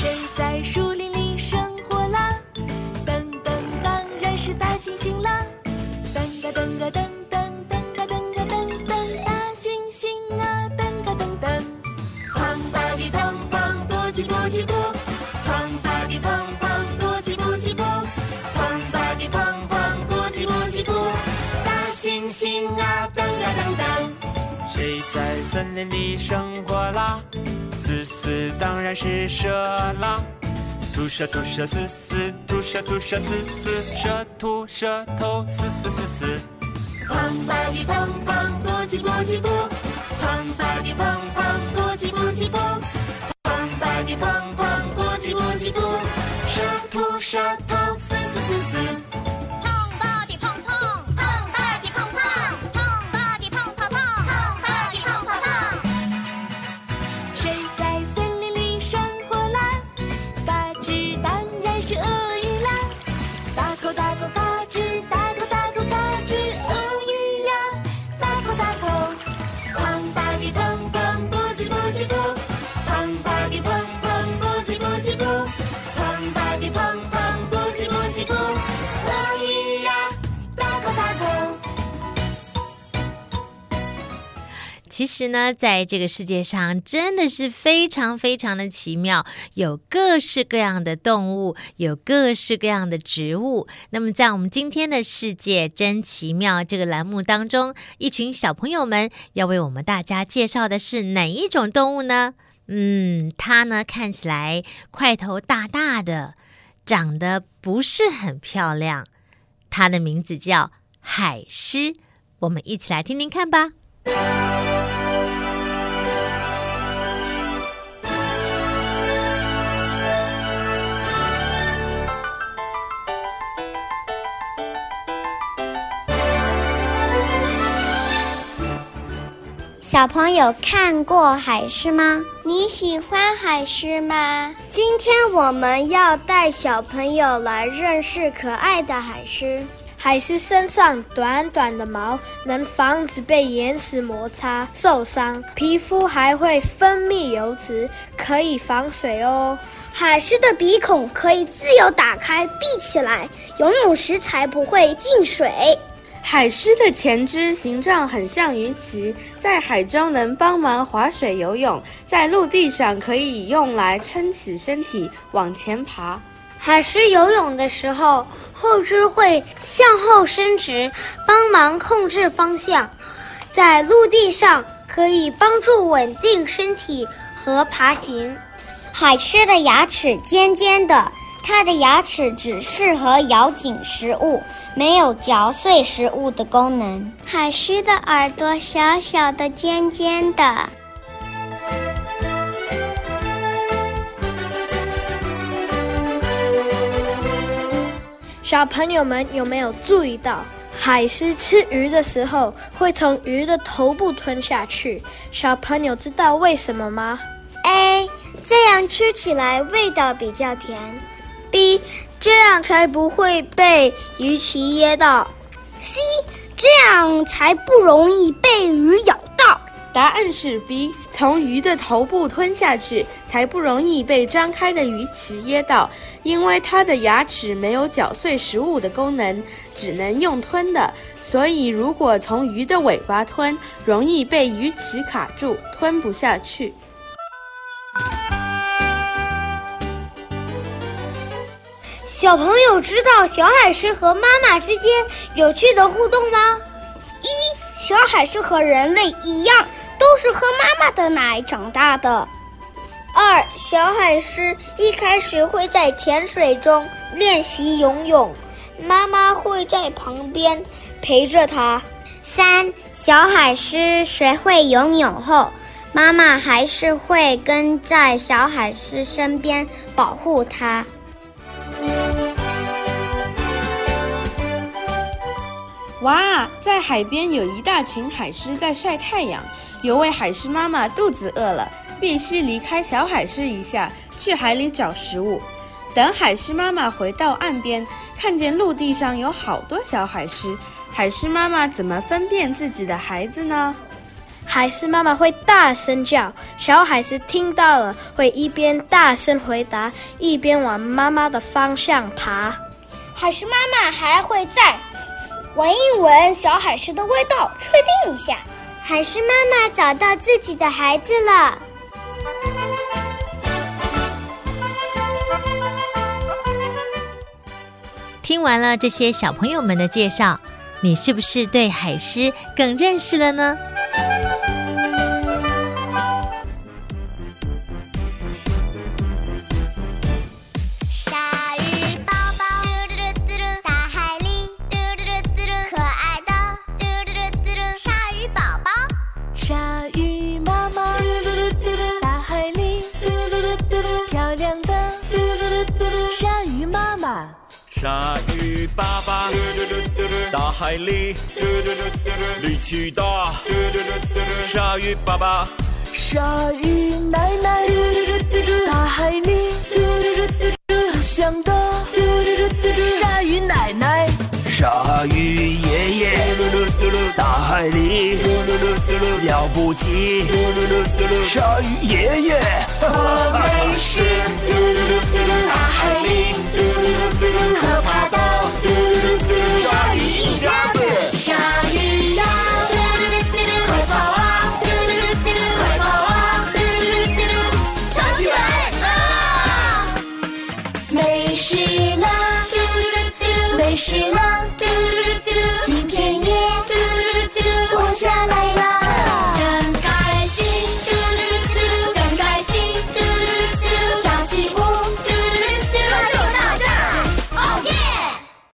谁在树林里生活啦？噔噔，当然是大猩猩啦！噔个噔个噔噔噔个噔个噔噔，大猩猩啊噔个噔噔。胖吧的胖胖，不急不急不；胖吧的胖胖，不；胖吧的胖胖，大猩猩啊噔个噔噔。谁在森林里生活啦？丝丝当然是蛇啦。吐舌吐舌丝丝，吐舌吐舌丝丝，舌吐舌头丝丝丝丝。砰吧哩砰砰，不叽不叽不。砰吧哩砰砰，should 其实呢，在这个世界上，真的是非常非常的奇妙，有各式各样的动物，有各式各样的植物。那么，在我们今天的《世界真奇妙》这个栏目当中，一群小朋友们要为我们大家介绍的是哪一种动物呢？嗯，它呢看起来块头大大的，长得不是很漂亮。它的名字叫海狮，我们一起来听听看吧。小朋友看过海狮吗？你喜欢海狮吗？今天我们要带小朋友来认识可爱的海狮。海狮身上短短的毛能防止被岩石摩擦受伤，皮肤还会分泌油脂，可以防水哦。海狮的鼻孔可以自由打开、闭起来，游泳时才不会进水。海狮的前肢形状很像鱼鳍，在海中能帮忙划水游泳，在陆地上可以用来撑起身体往前爬。海狮游泳的时候，后肢会向后伸直，帮忙控制方向，在陆地上可以帮助稳定身体和爬行。海狮的牙齿尖尖的。它的牙齿只适合咬紧食物，没有嚼碎食物的功能。海狮的耳朵小小的、尖尖的。小朋友们有没有注意到，海狮吃鱼的时候会从鱼的头部吞下去？小朋友知道为什么吗？A，这样吃起来味道比较甜。B，这样才不会被鱼鳍噎到。C，这样才不容易被鱼咬到。答案是 B，从鱼的头部吞下去，才不容易被张开的鱼鳍噎到，因为它的牙齿没有嚼碎食物的功能，只能用吞的。所以，如果从鱼的尾巴吞，容易被鱼鳍卡住，吞不下去。小朋友知道小海狮和妈妈之间有趣的互动吗？一，小海狮和人类一样，都是喝妈妈的奶长大的。二，小海狮一开始会在浅水中练习游泳，妈妈会在旁边陪着它。三，小海狮学会游泳后，妈妈还是会跟在小海狮身边保护它。哇，在海边有一大群海狮在晒太阳。有位海狮妈妈肚子饿了，必须离开小海狮一下，去海里找食物。等海狮妈妈回到岸边，看见陆地上有好多小海狮，海狮妈妈怎么分辨自己的孩子呢？海狮妈妈会大声叫，小海狮听到了会一边大声回答，一边往妈妈的方向爬。海狮妈妈还会在。闻一闻小海狮的味道，确定一下，海狮妈妈找到自己的孩子了。听完了这些小朋友们的介绍，你是不是对海狮更认识了呢？鲨鱼爸爸，大海里力气大。鲨鱼爸爸，鲨鱼奶奶，大海里慈祥的。鲨鱼奶奶，鲨鱼，大海里了不起。鲨鱼爷爷，我们是大海里可怕的鲨鱼一家子。鲨鱼呀，快跑啊，快跑啊，藏起来啊！没事了，没事了，